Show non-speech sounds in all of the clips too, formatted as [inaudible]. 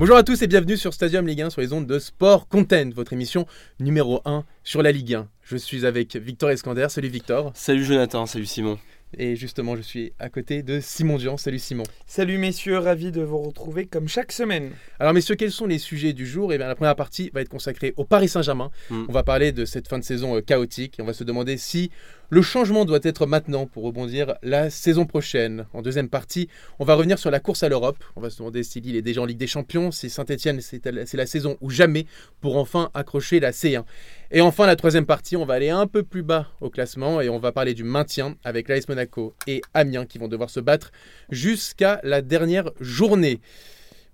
Bonjour à tous et bienvenue sur Stadium Ligue 1 sur les ondes de Sport Content, votre émission numéro 1 sur la Ligue 1. Je suis avec Victor Escander. Salut Victor. Salut Jonathan, salut Simon. Et justement, je suis à côté de Simon Dian. Salut Simon. Salut messieurs, ravi de vous retrouver comme chaque semaine. Alors messieurs, quels sont les sujets du jour? Eh bien, la première partie va être consacrée au Paris Saint-Germain. Mm. On va parler de cette fin de saison euh, chaotique et on va se demander si le changement doit être maintenant pour rebondir la saison prochaine. En deuxième partie, on va revenir sur la course à l'Europe. On va se demander si Lille est déjà en Ligue des Champions, si Saint-Etienne c'est la saison ou jamais pour enfin accrocher la C1. Et enfin, la troisième partie, on va aller un peu plus bas au classement et on va parler du maintien avec l'AS Monaco et Amiens qui vont devoir se battre jusqu'à la dernière journée.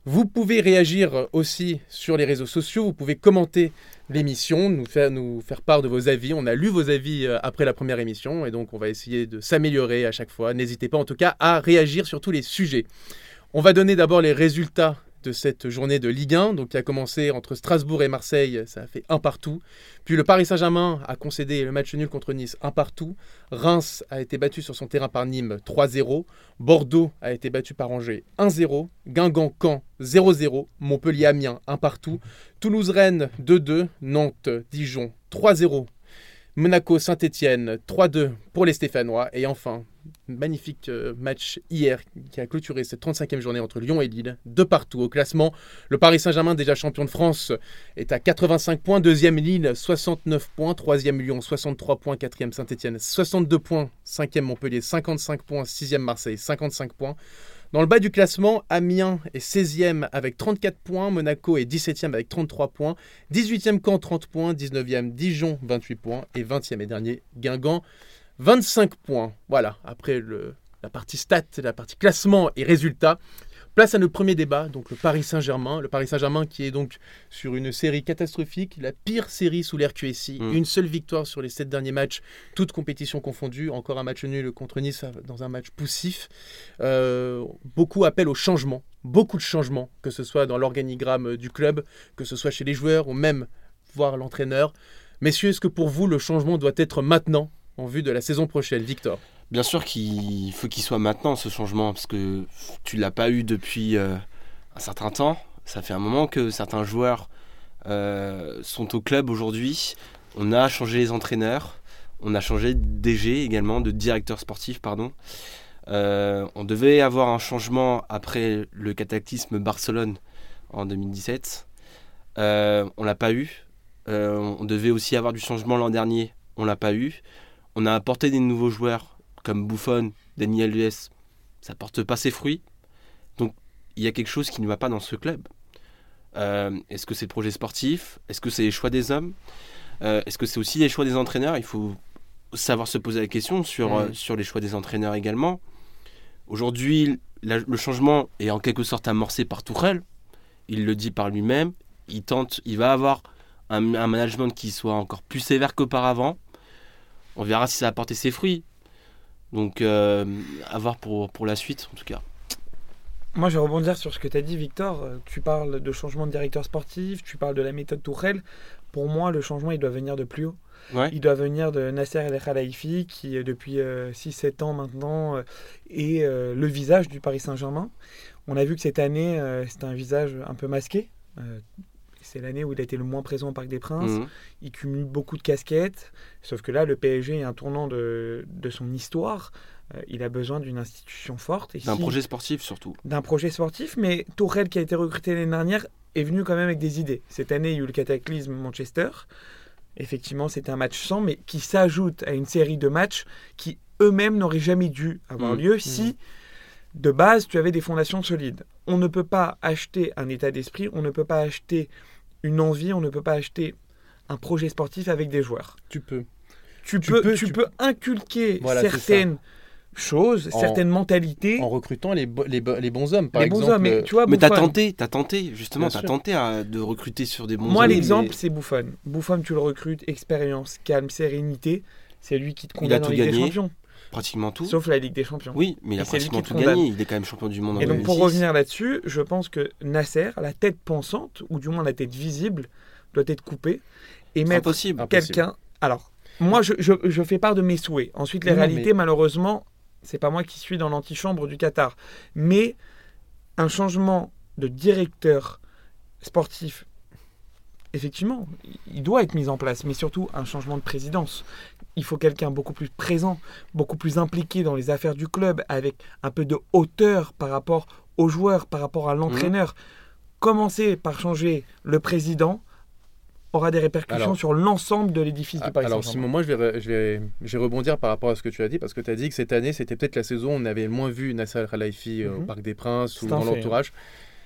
Vous pouvez réagir aussi sur les réseaux sociaux, vous pouvez commenter l'émission, nous faire, nous faire part de vos avis. On a lu vos avis euh, après la première émission et donc on va essayer de s'améliorer à chaque fois. N'hésitez pas en tout cas à réagir sur tous les sujets. On va donner d'abord les résultats de cette journée de Ligue 1, donc qui a commencé entre Strasbourg et Marseille, ça a fait un partout. Puis le Paris Saint-Germain a concédé le match nul contre Nice, un partout. Reims a été battu sur son terrain par Nîmes 3-0. Bordeaux a été battu par Angers 1-0. Guingamp-Caen 0-0. Montpellier-Amiens 1 partout. Toulouse-Rennes 2-2. Nantes-Dijon 3-0. Monaco-Saint-Etienne 3-2 pour les Stéphanois. Et enfin, magnifique euh, match hier qui a clôturé cette 35e journée entre Lyon et Lille, de partout au classement. Le Paris Saint-Germain, déjà champion de France, est à 85 points. Deuxième Lille, 69 points. Troisième Lyon, 63 points. Quatrième Saint-Etienne, 62 points. Cinquième Montpellier, 55 points. Sixième Marseille, 55 points. Dans le bas du classement, Amiens est 16e avec 34 points, Monaco est 17e avec 33 points, 18e Caen 30 points, 19e Dijon 28 points et 20e et dernier Guingamp 25 points. Voilà, après la partie stats, la partie classement et résultats. Place à notre premier débat, donc le Paris Saint-Germain. Le Paris Saint-Germain qui est donc sur une série catastrophique, la pire série sous l'RQSI. Mm. Une seule victoire sur les sept derniers matchs, toutes compétitions confondues. Encore un match nul contre Nice dans un match poussif. Euh, beaucoup appellent au changement, beaucoup de changements, que ce soit dans l'organigramme du club, que ce soit chez les joueurs ou même voir l'entraîneur. Messieurs, est-ce que pour vous le changement doit être maintenant en vue de la saison prochaine Victor? Bien sûr qu'il faut qu'il soit maintenant ce changement, parce que tu l'as pas eu depuis euh, un certain temps. Ça fait un moment que certains joueurs euh, sont au club aujourd'hui. On a changé les entraîneurs, on a changé de DG également, de directeur sportif, pardon. Euh, on devait avoir un changement après le cataclysme Barcelone en 2017. Euh, on l'a pas eu. On devait aussi avoir du changement l'an dernier. On l'a pas eu. On a apporté des nouveaux joueurs comme Buffon, Daniel Lues. Ça porte pas ses fruits. Donc il y a quelque chose qui ne va pas dans ce club. Euh, Est-ce que c'est le projet sportif? Est-ce que c'est les choix des hommes? Euh, Est-ce que c'est aussi les choix des entraîneurs? Il faut savoir se poser la question sur, euh, sur les choix des entraîneurs également. Aujourd'hui, le changement est en quelque sorte amorcé par Tourelle. Il le dit par lui-même. Il tente, il va avoir un, un management qui soit encore plus sévère qu'auparavant. On verra si ça a apporté ses fruits. Donc, euh, à voir pour, pour la suite, en tout cas. Moi, je vais rebondir sur ce que tu as dit, Victor. Euh, Tu parles de changement de directeur sportif, tu parles de la méthode Tourelle. Pour moi, le changement, il doit venir de plus haut. Ouais. Il doit venir de Nasser El Khelaifi, qui, euh, depuis 6-7 ans maintenant, euh, est euh, le visage du Paris Saint-Germain. On a vu que cette année, c'était un visage un peu masqué. C'est l'année où il a été le moins présent au Parc des Princes. Mhm. il cumule beaucoup de casquettes, sauf que là, le PSG est un tournant de, de son histoire. Euh, il a besoin d'une institution forte. D'un si- projet sportif surtout. d'un projet sportif, mais Tourelle, qui a été recruté l'année dernière, est venu quand même avec des idées. Cette année, il y a eu le cataclysme Manchester. Effectivement, c'était un match sans, mais qui s'ajoute à une série de matchs qui eux-mêmes n'auraient jamais dû avoir Mhm. lieu si, de base, tu avais des fondations solides. On ne peut pas acheter un état d'esprit, on ne peut pas acheter une envie, on ne peut pas acheter un projet sportif avec des joueurs. Tu peux. Tu, Tu peux, peux- tu tu- peux inculquer Voilà, certaines choses, En- certaines mentalités. En recrutant les, bo- les, bo- les bons hommes, par les bons exemple. hommes, mais euh, tu vois, Mais Buffon- tenté, t'as tenté, justement, t'as sûr. tenté à- de recruter sur des bons Moi, hommes, l'exemple, mais c'est Buffon. Buffon, tu le recrutes, expérience, calme, sérénité. C'est lui qui te condamne en Ligue des. Champions. Pratiquement tout. Sauf la Ligue des Champions. Oui, mais il a pratiquement tout condamne. gagné. Il est quand même champion du monde en Et donc, pour 2006. revenir là-dessus, je pense que Nasser, la tête pensante, ou du moins la tête visible, doit être coupée et C'est mettre impossible. Impossible. quelqu'un. Alors, moi, je, je- je fais part de mes souhaits. Ensuite, les non, réalités, mais- malheureusement, c'est pas moi qui suis dans l'antichambre du Qatar. Mais un changement de directeur sportif, effectivement, il doit être mis en place, mais surtout un changement de présidence. Il faut quelqu'un beaucoup plus présent, beaucoup plus impliqué dans les affaires du club, avec un peu de hauteur par rapport aux joueurs, par rapport à l'entraîneur. Commencer par changer le président aura des répercussions Alors- sur l'ensemble de l'édifice du Paris Alors Saint-Germain. Simon, moi je vais, re- je, vais, je vais rebondir par rapport à ce que tu as dit, parce que tu as dit que cette année, c'était peut-être la saison où on avait le moins vu Nasser Khelaïfi euh, au Mhm. Parc des Princes ou dans fait, l'entourage.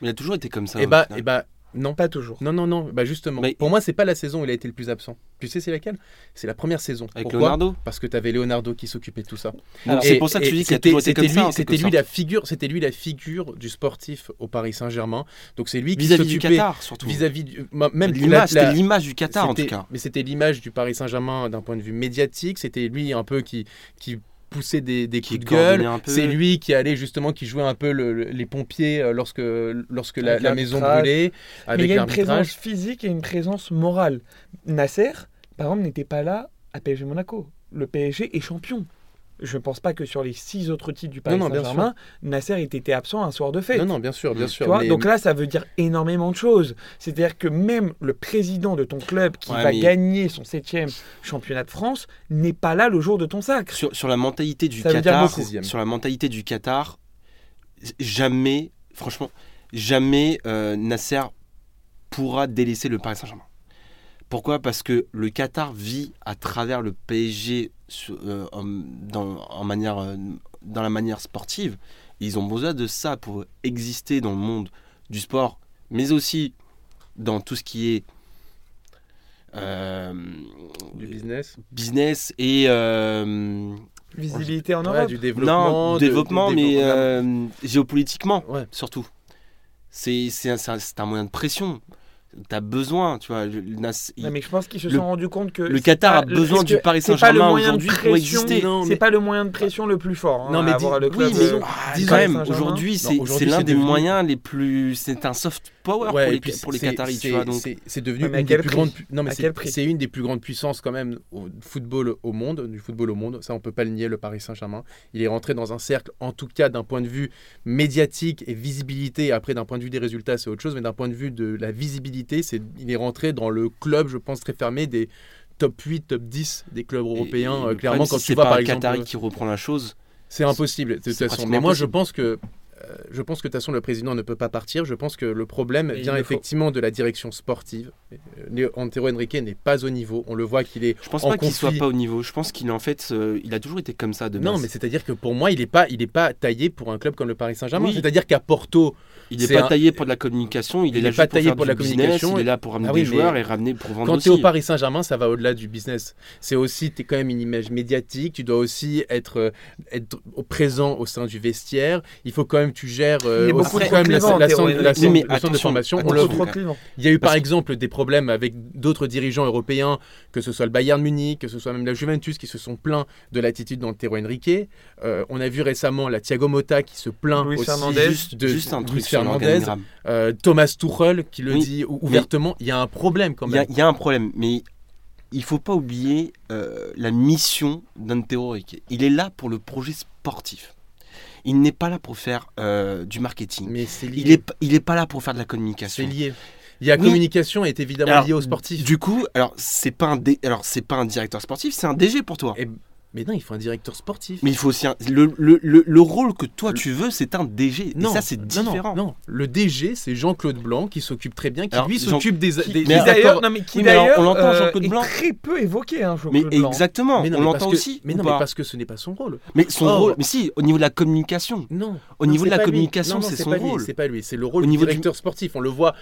Mais il a toujours été comme ça. Et bah, et bah, non. Pas toujours. Non, non, non, bah justement. Mais- Pour moi, c'est pas la saison où il a été le plus absent. Tu sais, c'est laquelle? C'est la première saison. Avec Pourquoi? Leonardo? Parce que tu avais Leonardo qui s'occupait de tout ça. C'est pour ça que tu dis qu'il a c'était- toujours été c'était comme lui, ça. en C'était quelque lui sorte. la figure, c'était lui la figure du sportif au Paris Saint-Germain. Donc c'est lui qui vis-à-vis du s'occupait Qatar surtout. vis-à-vis du- ma- même L'image, la- c'était l'image du Qatar en tout cas. Mais c'était l'image du Paris Saint-Germain d'un point de vue médiatique. C'était lui un peu qui, qui poussait des, des coups de gueule. C'est lui qui allait justement, qui jouait un peu le- le- les pompiers euh, lorsque, lorsque la, maison brûlait, Mais avec il y a une présence physique et une présence morale. Nasser, par exemple, n'était pas là à PSG Monaco. Le PSG est champion. Je ne pense pas que sur les six autres titres du Paris Saint-Germain, Nasser ait été absent un soir de fête. Non, non, bien sûr, bien sûr. Tu vois, mais- Donc là, ça veut dire énormément de choses. C'est-à-dire que même le président de ton club qui Ouais, va mais- gagner son septième championnat de France n'est pas là le jour de ton sacre. Sur, sur la mentalité du Ça Qatar, sur la mentalité du Qatar, jamais, franchement, jamais euh, Nasser pourra délaisser le Paris Saint-Germain. Pourquoi? Parce que le Qatar vit à travers le PSG en, dans, en manière, euh, dans la manière sportive. Ils ont besoin de ça pour exister dans le monde du sport, mais aussi dans tout ce qui est euh, du business. business et euh, Visibilité en Ouais, Europe. du développement. non, de- développement, mais développement. euh, géopolitiquement, Ouais. surtout. C'est un, un moyen de pression. T'as besoin, tu vois. le- le Nas- il- Ouais, mais je pense qu'ils se le- sont rendus compte que le Qatar pas- a besoin du Paris c'est pas le Saint-Germain moyen de aujourd'hui pour pression- exister. Non, C'est mais- pas le moyen de pression le plus fort. hein, Non, mais à avoir dis- le oui, mais euh, non, Ah, disons- quand même, aujourd'hui, Non, c'est l'un des devenu- moyens les plus. C'est un soft power Ouais, pour, et les, puis pour les c'est- Qataris, tu c'est- vois. Devenu une des plus grandes. Non, mais c'est- une des plus grandes puissances quand même au football au monde, du football au monde. Ça, on peut pas le nier. Le Paris Saint-Germain, il est rentré dans un cercle, en tout cas d'un point de vue médiatique et visibilité. Après, d'un point de vue des résultats, c'est autre chose, mais d'un point de vue de la visibilité, c'est il est rentré dans le club, je pense très fermé des top 8, top 10 des clubs européens. et euh, clairement, problème, quand si tu vois pas par exemple, Qatari qui reprend la chose. c'est impossible de toute façon. Mais moi, je pense que euh, je pense que de toute façon le président ne peut pas partir. Je pense que le problème vient faut. effectivement de la direction sportive. Euh, Antero Henrique n'est pas au niveau. On le voit qu'il est. Je pense En pas qu'il soit pas au niveau. Je pense qu'il en fait, euh, il a toujours été comme ça de Non, base. mais c'est-à-dire que pour moi, il n'est pas, il est pas taillé pour un club comme le Paris Saint-Germain. Oui. C'est-à-dire qu'à Porto, Il n'est pas un- taillé pour de la communication, il, Il est là est pas pour taillé faire pour du la business, communication. il est là pour ramener Ah oui, des joueurs et ramener pour vendre quand tu es au Paris Saint-Germain, ça va au-delà du business. C'est aussi, tu es quand même une image médiatique. Tu dois aussi être, euh, être présent au sein du vestiaire. Il faut quand même, tu gères euh, aussi beaucoup quand même la, la, Oui, mais le centre de formation. On le-. Il y a eu par exemple des problèmes avec d'autres dirigeants européens, que ce soit le Bayern Munich, que ce soit même la Juventus, qui se sont plaints de l'attitude d'Antero Henrique. Euh, on a vu récemment la Thiago Motta qui se plaint aussi Fernandez. juste, de juste un Luis truc Fernandez. Euh, Thomas Tuchel qui le Oui, dit ou- ouvertement. Il y a un problème quand même. il y a un problème, mais il faut pas oublier euh, la mission d'Antero Henrique. Il est là pour le projet sportif. Il n'est pas là pour faire euh, du marketing. Mais c'est lié. Il est, il est pas là pour faire de la C'est communication. lié. Il y a Oui. communication est évidemment Alors, liée au sportif. Du coup, alors c'est pas un dé- alors c'est pas un directeur sportif, c'est un DG pour toi. Et- Mais non, il faut un directeur sportif. Mais il faut aussi un- le, le, le, le rôle que toi tu veux, c'est un DG. non, et ça c'est non, différent. Non, le DG, c'est Jean-Claude Blanc qui s'occupe très bien, qui Alors, lui s'occupe des, des- d'ailleurs, non, mais qui Oui, mais d'ailleurs, on l'entend, euh, Jean-Claude est Blanc. très peu évoqué, hein, Mais Jean-Claude Blanc. exactement, Mais non, on mais l'entend aussi. Mais non, mais parce que ce n'est pas son rôle. Mais son rôle, mais si, au niveau de la communication, Non. au niveau de la communication, c'est son rôle. C'est pas lui, c'est le rôle du directeur sportif. On le voit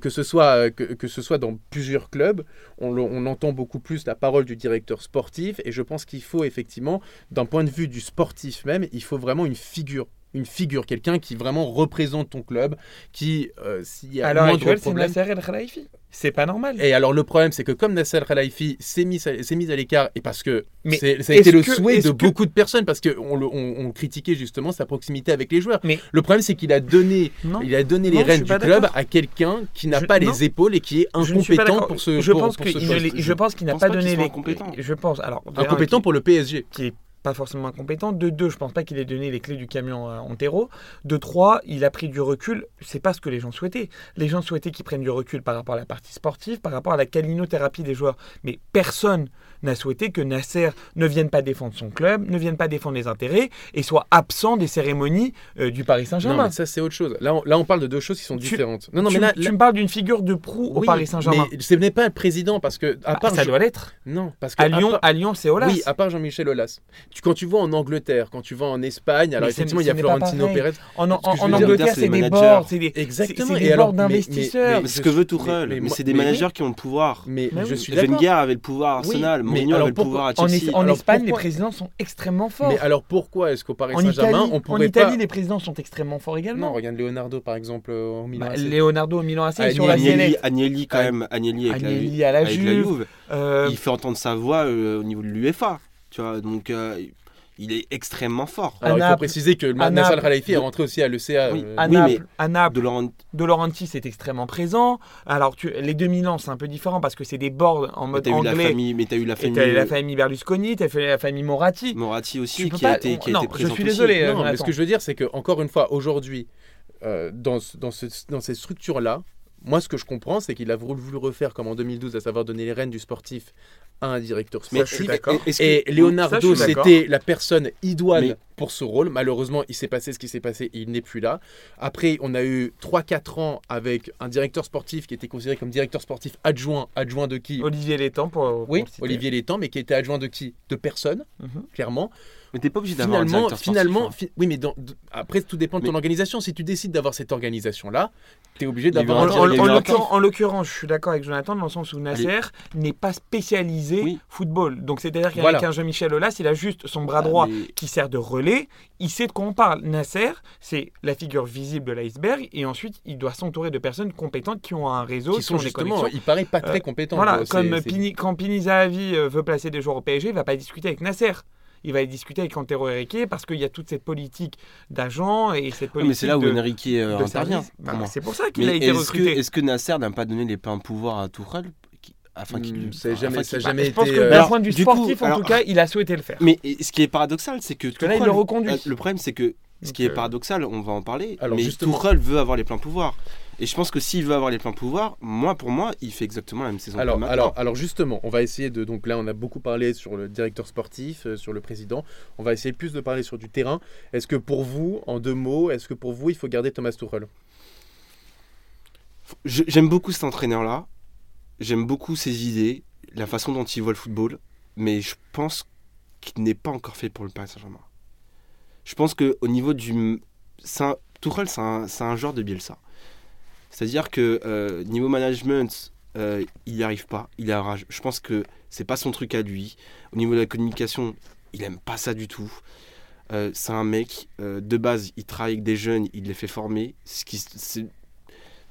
que ce soit euh, que, ce soit dans plusieurs clubs, on entend beaucoup plus la parole du directeur sportif et je pense qu'il faut effectivement, d'un point de vue du sportif même, il faut vraiment une figure. Une figure, quelqu'un qui vraiment représente ton club, qui, euh, s'il y a À l'heure moindre actuelle, c'est problème, Nasser El Khelaifi. C'est pas normal. Et alors le problème, c'est que comme Nasser Khelaïfi s'est mis, mis à l'écart, et parce que Mais c'est- ça a été le que- souhait de que- beaucoup de personnes, parce qu'on on, on critiquait justement sa proximité avec les joueurs. Mais- le problème, c'est qu'il a donné, Non. il a donné les rênes du club d'accord. à quelqu'un qui n'a Je- pas non. les épaules et qui est incompétent pour ce Je pour- pense pour ce les- je pense qu'il n'a pas donné les. incompétent. Je pense alors. Incompétent pour le PSG. qui est forcément incompétent. De deux, je pense pas qu'il ait donné les clés du camion à Antero. De trois, il a pris du recul. C'est pas ce que les gens souhaitaient. Les gens souhaitaient qu'il prenne du recul par rapport à la partie sportive, par rapport à la calinothérapie des joueurs. Mais personne n'a souhaité que Nasser ne vienne pas défendre son club, ne vienne pas défendre les intérêts et soit absent des cérémonies euh, du Paris Non, Saint-Germain. mais ça, c'est autre chose. Là on, là, on parle de deux choses qui sont Tu- différentes. Non, non, tu, mais là. tu là- me parles d'une figure de proue au oui, Paris Saint-Germain. Mais ce n'est pas le président, parce que. À Ah, part ça doit l'être. Non, parce que. À Lyon, part- à Lyon, c'est Olas. Oui, à part Jean-Michel Aulas. Tu, quand tu vas en Angleterre, quand tu vas en Espagne, alors Mais effectivement, il y a Florentino. Pérez. En, en- en Angleterre, c'est des des, Exactement. et des alors, d'investisseurs. C'est ce que veut Tourelle, mais, c'est des managers qui ont le pouvoir. Mais, je suis d'accord. Wenger avait le pouvoir Arsenal, Mourinho alors avait le pourquoi- pouvoir à En, Chelsea. Es- en Alors Espagne, les présidents sont extrêmement forts. Mais alors pourquoi est-ce qu'au Paris en Saint-Germain, Italie, on en pourrait Italie, pas les présidents sont extrêmement forts également. Non, regarde Leonardo par exemple au Milan. Bah, AC. Leonardo au Milan AC Ah, sur la Agnelli, Agnelli. Agnelli quand même, Agnelli avec, Agnelli la, à la avec la Juve. Juve, Euh, il fait entendre sa voix euh, au niveau de l'UEFA, tu vois, donc euh, il est extrêmement fort. Alors il faut préciser que à Nasser Khalifi est rentré aussi à l'ECA. Oui, euh, à, oui, Naples, mais- à Naples, De Laurent- De Laurentiis est extrêmement présent. Alors, tu, les deux Milan, c'est un peu différent parce que c'est des boards en mais mode t'as eu la anglais. famille, mais t'as eu la famille, t'as la famille Berlusconi, t'as fait la famille Moratti. Moratti aussi Tu qui a été, qui a non, été je présent suis aussi. désolé, euh, Non, mais ce que je veux dire, c'est que encore une fois, aujourd'hui, euh, dans, dans, ce- dans ces structures-là, moi, ce que je comprends, c'est qu'il a voulu voulu refaire comme en 2012, à savoir donner les rênes du sportif à un directeur sportif. Et Leonardo, c'était la personne idoine Mais- pour ce rôle. Malheureusement, il s'est passé ce qui s'est passé et il n'est plus là. Après, on a eu 3-4 ans avec un directeur sportif qui était considéré comme directeur sportif adjoint. Adjoint de qui Olivier Létang pour. pour Oui. Olivier Létang, mais qui était adjoint de qui? De personne, Mhm. clairement. Mais t'es pas obligé d'avoir un Finalement, directeur sportif, finalement, hein. fi- oui, mais dans- d- après, tout dépend de ton Mais- organisation. Si tu décides d'avoir cette organisation-là, tu es obligé Il y a eu d'avoir En, un un- en- il y a en eu un l'occurrence, en l'occurrence, je suis d'accord avec Jonathan dans le sens où Nasser n'est pas spécialisé Oui. football. Donc c'est-à-dire qu'avec Voilà. un Jean-Michel Aulas, il a juste son bras Ah, droit mais- qui sert de relais. Il sait de quoi on parle. Nasser, c'est la figure visible de l'iceberg et ensuite il doit s'entourer de personnes compétentes qui ont un réseau, qui sont ont des justement, connexions. il paraît pas très Euh, compétent. Voilà, quoi. C'est- comme c'est- Pini- quand Pini Zahavi euh, veut placer des joueurs au PSG, il va pas discuter avec Nasser. Il va discuter avec Antero Henrique parce qu'il y a toute cette politique d'agents et cette politique mais c'est là où de, Enrique euh, intervient. Bah, c'est pour ça qu'il a été que, recruté. est-ce que Nasser n'a pas donné les pleins pouvoirs à Tourelle afin qu'il Hmm, afin jamais- ça jamais Je pense que euh, d'un point de vue sportif, en tout cas, il a souhaité le faire. Mais ce qui est paradoxal, c'est que que là, il le Tourelle- reconduit. euh, Le problème, c'est que ce qui est euh, paradoxal, on va en parler, Alors, mais Tourelle veut avoir les pleins pouvoirs. Et je pense que s'il veut avoir les pleins pouvoirs, moi, pour moi, il fait exactement la même saison Alors, que alors, alors justement, on va essayer de. Donc là, on a beaucoup parlé sur le directeur sportif, euh, sur le président. On va essayer plus de parler sur du terrain. Est-ce que pour vous, en deux mots, est-ce que pour vous, il faut garder Thomas Tuchel? J'aime beaucoup cet entraîneur-là. J'aime beaucoup ses idées, la façon dont il voit le football. Mais je pense qu'il n'est pas encore fait pour le Paris Saint-Germain. Je pense qu'au niveau du. un- Tuchel, c'est un, c'est un genre de Bielsa. C'est-à-dire que euh, niveau management, euh, il n'y arrive pas. Il a rage. Je pense que c'est pas son truc à lui. Au niveau de la communication, il aime pas ça du tout. Euh, c'est un mec, de base, il travaille avec des jeunes, il les fait former. Ce qui, c'est-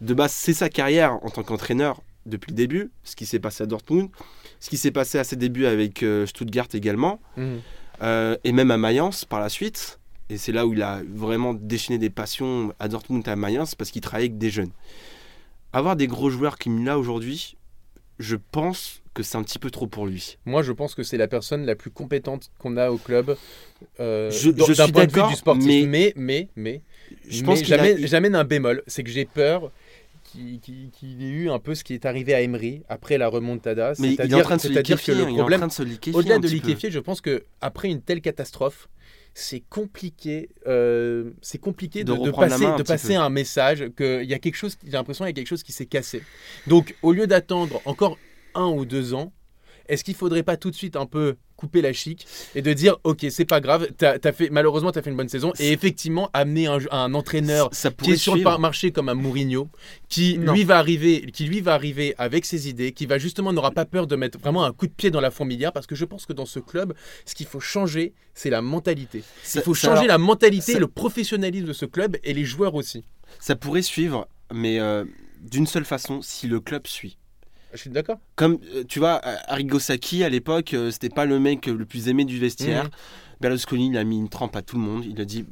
de base, c'est sa carrière en tant qu'entraîneur depuis le début. Ce qui s'est passé à Dortmund, ce qui s'est passé à ses débuts avec Stuttgart également, euh, et même à Mayence par la suite. Et c'est là où il a vraiment déchaîné des passions à Dortmund et à Mayence parce qu'il travaillait avec des jeunes. Avoir des gros joueurs comme il a aujourd'hui, je pense que c'est un petit peu trop pour lui. Moi, je pense que c'est la personne la plus compétente qu'on a au club. euh, Je- je d'un suis point de vue d'accord, du sportif. mais- Mais, mais, mais, Je mais pense qu'il a- un bémol. C'est que j'ai peur qu'il qu'il ait eu un peu ce qui est arrivé à Emery après la remontada. mais il est en train de se liquéfier. le il est en problème, train de se liquéfier Au-delà un de liquéfier, je pense que après une telle catastrophe, c'est compliqué, euh, c'est compliqué De passer, de passer un message qu'il y a quelque chose, j'ai l'impression qu'il y a quelque chose qui s'est cassé. Donc, au lieu d'attendre encore un ou deux ans, est-ce qu'il faudrait pas tout de suite un peu couper la chic et de dire ok c'est pas grave t'as, t'as fait malheureusement tu as fait une bonne saison et effectivement amener un, un entraîneur ça qui est sur le suivre. par- marché comme un Mourinho, qui Non. lui va arriver, qui lui va arriver avec ses idées, qui va justement n'aura pas peur de mettre vraiment un coup de pied dans la fourmilière, parce que je pense que dans ce club, ce qu'il faut changer, c'est la mentalité. Ça- Il faut changer alors, la mentalité, et le professionnalisme de ce club et les joueurs aussi. Ça pourrait suivre, mais euh, d'une seule façon, si le club suit. Je suis d'accord. Comme euh, tu vois, euh, Arrigo Sacchi à l'époque, euh, c'était pas le mec le plus aimé du vestiaire. Mhm. Berlusconi, il a mis une trempe à tout le monde. Il a dit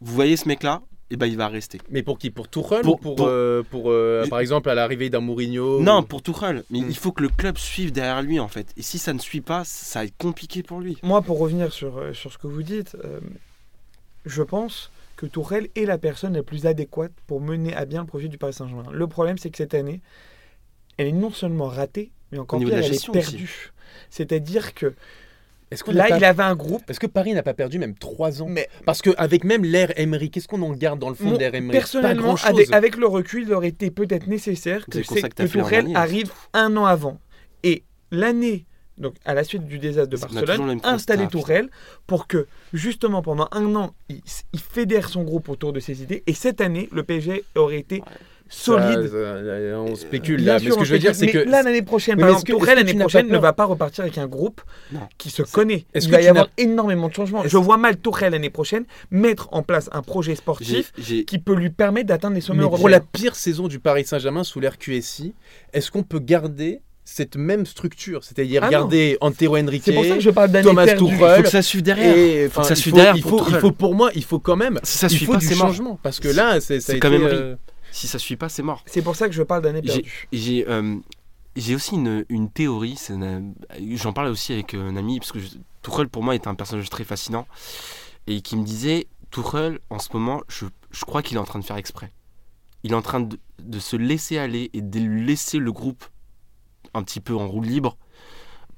Vous voyez ce mec-là? Et ben il va rester. Mais pour qui? Pour Tuchel Pour- ou pour, pour- euh, pour, euh, Mais- par exemple, à l'arrivée d'un Mourinho Non, ou- pour Tuchel. Mais Mm. il faut que le club suive derrière lui en fait. Et si ça ne suit pas, ça va être compliqué pour lui. Moi, pour revenir sur, sur ce que vous dites, euh, je pense que Tourelle est la personne la plus adéquate pour mener à bien le projet du Paris Saint-Germain. Le problème, c'est que cette année, elle est non seulement ratée, mais encore pire, elle est perdue. C'est-à-dire que là, pas- il avait un groupe, Est-ce que Paris n'a pas perdu même 3 ans mais Parce qu'avec même l'ère Emery, qu'est-ce qu'on en garde dans le fond Mon- d'ère Emery personnellement, avec, avec le recul, il aurait été peut-être nécessaire que, que Tourelle arrive un an avant. Et l'année, donc à la suite du désastre de Barcelone, installer Tourelle pour que justement pendant un an, il, il fédère son groupe autour de ses idées. Et cette année, le PSG aurait été solide. Ça, ça, on spécule Bien là, mais ce que je veux dire, c'est spécule. que là, l'année prochaine, par exemple, Tourelle, l'année prochaine, ne va pas repartir avec un groupe Non. qui se connaît. est-ce Il que va y tu avoir énormément de changements. Je vois mal Tourelle, l'année prochaine, mettre en place un projet sportif qui peut lui permettre d'atteindre les sommets Mais européens. pour la pire saison du Paris Saint-Germain sous l'ère QSI, est-ce qu'on peut garder cette même structure? C'est-à-dire Ah garder Antero Henrique, pour ça que je parle d'année Thomas. Tuchel, Faut que ça suive derrière. et enfin, ça il suit faut- derrière il pour faut, il Tuchel. faut pour moi, il faut quand même, ça il suit faut pas, du changement parce que là, c'est été, Emery. euh, Si ça suit pas, c'est mort. C'est pour ça que je parle d'année perdue. J'ai euh, j'ai aussi une, une théorie, j'en parlais aussi avec un ami, parce que je- Tuchel pour moi est un personnage très fascinant, et qui me disait, Tuchel en ce moment, je, je crois qu'il est en train de faire exprès. Il est en train de, de se laisser aller et de laisser le groupe un petit peu en roue libre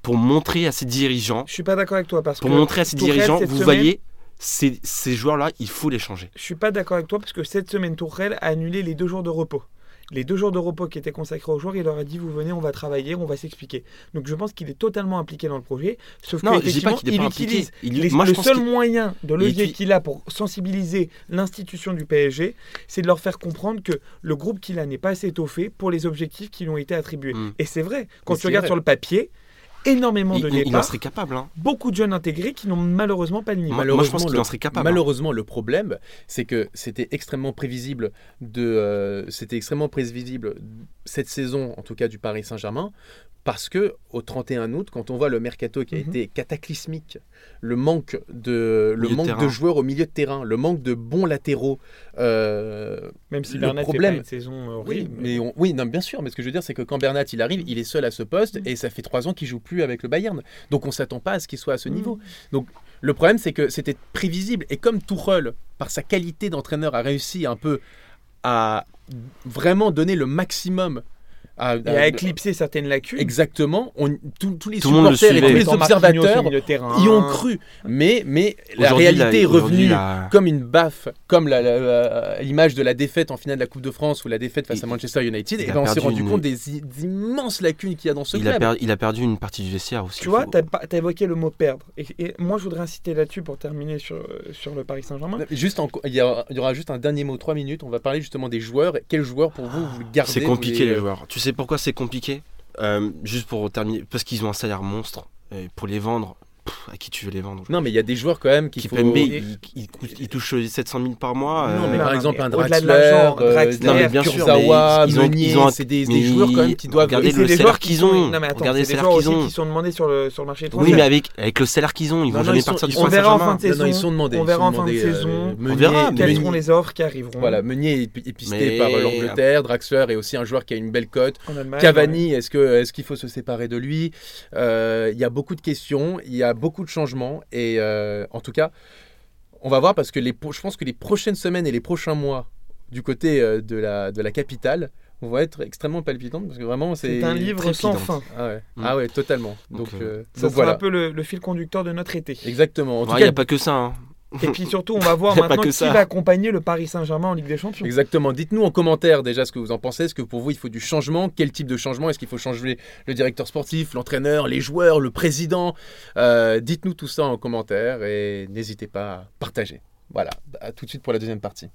pour montrer à ses dirigeants, Je suis pas d'accord avec toi parce pour que montrer à ses Tuchel, dirigeants, vous semaine- voyez, ces, ces joueurs-là, il faut les changer. je suis pas d'accord avec toi parce que cette semaine Tourelle a annulé les deux jours de repos. Les deux jours de repos qui étaient consacrés aux joueurs, il leur a dit vous venez, on va travailler, on va s'expliquer. Donc je pense qu'il est totalement impliqué dans le projet. Sauf Non, que effectivement, qu'il est il utilise Il- les- moi, je le seul moyen de levier il- qu'il a pour sensibiliser l'institution du PSG, c'est de leur faire comprendre que le groupe qu'il a n'est pas assez étoffé pour les objectifs qui lui ont été attribués. Mm. Et c'est vrai, quand Mais tu regardes vrai. sur le papier, énormément il, de il- il en départs, serait capable. Hein. beaucoup de jeunes intégrés qui n'ont malheureusement pas le niveau. Moi, moi, je pense Malheureusement, qu'il le- en serait capable. hein. Malheureusement, le problème, c'est que c'était extrêmement prévisible de, euh, c'était extrêmement prévisible cette saison, en tout cas du Paris Saint-Germain, parce que au 31 août, quand on voit le mercato qui a Mhm. été cataclysmique, le manque de, le Milieu de manque terrain. de joueurs au milieu de terrain, le manque de bons latéraux. euh, Même si le Bernat problème- fait pas une saison oui, mais on- oui, non, bien sûr. Mais ce que je veux dire, c'est que quand Bernat il arrive, il est seul à ce poste Mhm. et ça fait trois ans qu'il joue plus avec le Bayern. Donc on s'attend pas à ce qu'il soit à ce Mhm. niveau. Donc le problème, c'est que c'était prévisible. Et comme Tuchel, par sa qualité d'entraîneur, a réussi un peu à vraiment donner le maximum à, Et à éclipser certaines lacunes. Exactement. On, tous- tous les Tout le supporters et tous les observateurs y ont cru. Mais, mais la réalité est revenue la- comme une baffe, comme l'image de la défaite en finale de la Coupe de France ou la défaite face Il- à Manchester United. Et ben on s'est rendu une- compte des, i- d'immenses lacunes qu'il y a dans ce il, a club. per- il a perdu une partie du vestiaire aussi. Tu vois, tu as, évoqué le mot perdre. Et, et moi, je voudrais insister là-dessus pour terminer sur, euh, sur le Paris Saint-Germain. Juste en- il, y aura, il y aura juste un dernier mot, trois minutes. On va parler justement des joueurs. Quels joueurs pour vous vous gardez C'est compliqué les- les joueurs. Tu sais pourquoi c'est compliqué Euh, Juste pour terminer, parce qu'ils ont un salaire monstre. Pour les vendre, pff, à qui tu veux les vendre Non, mais il y a des joueurs quand même qui faut... Il, il coûte- il touche 700 000 par mois. Non, mais euh, par non, exemple, mais un Draxler, euh, Draxler, Non, mais bien sûr, Kurzawa, ils ont- Meunier, ils ont un- c'est des, joueurs quand même qui doivent... regardez le salaire qu'ils ont. Non, mais attends, Regardez c'est le des salaire joueurs qu'ils ont. qui sont demandés sur le, sur le marché Oui, étranger. mais avec, avec le salaire qu'ils ont, ils vont Non, jamais partir du on verra en fin de saison. Ils sont demandés. on verra en fin de euh, saison. Meunier- On verra, Quelles seront les offres qui arriveront Voilà, Meunier est pisté par euh, l'Angleterre, Draxler est aussi un joueur qui a une belle cote. en Allemagne Cavani, est-ce que est-ce qu'il faut se séparer de lui? Euh, Il y a beaucoup de questions, il y a beaucoup de changements et euh, en tout cas, on va voir parce que les, je pense que les prochaines semaines et les prochains mois du côté euh, de la de la capitale vont être extrêmement palpitantes parce que vraiment c'est un livre sans fin. Ah ouais, Mm. ah ouais totalement. Donc, Donc, euh, Ça sera voilà, un peu le, le fil conducteur de notre été. exactement. En tout Il n'y a pas que ça. hein. Et puis surtout, on va voir [laughs] maintenant que qui ça. va accompagner le Paris Saint-Germain en Ligue des Champions. Exactement. Dites-nous en commentaire déjà ce que vous en pensez. Est-ce que pour vous il faut du changement? Quel type de changement? Est-ce qu'il faut changer le directeur sportif, l'entraîneur, les joueurs, le président? Euh, Dites-nous tout ça en commentaire et n'hésitez pas à partager. Voilà. À tout de suite pour la deuxième partie.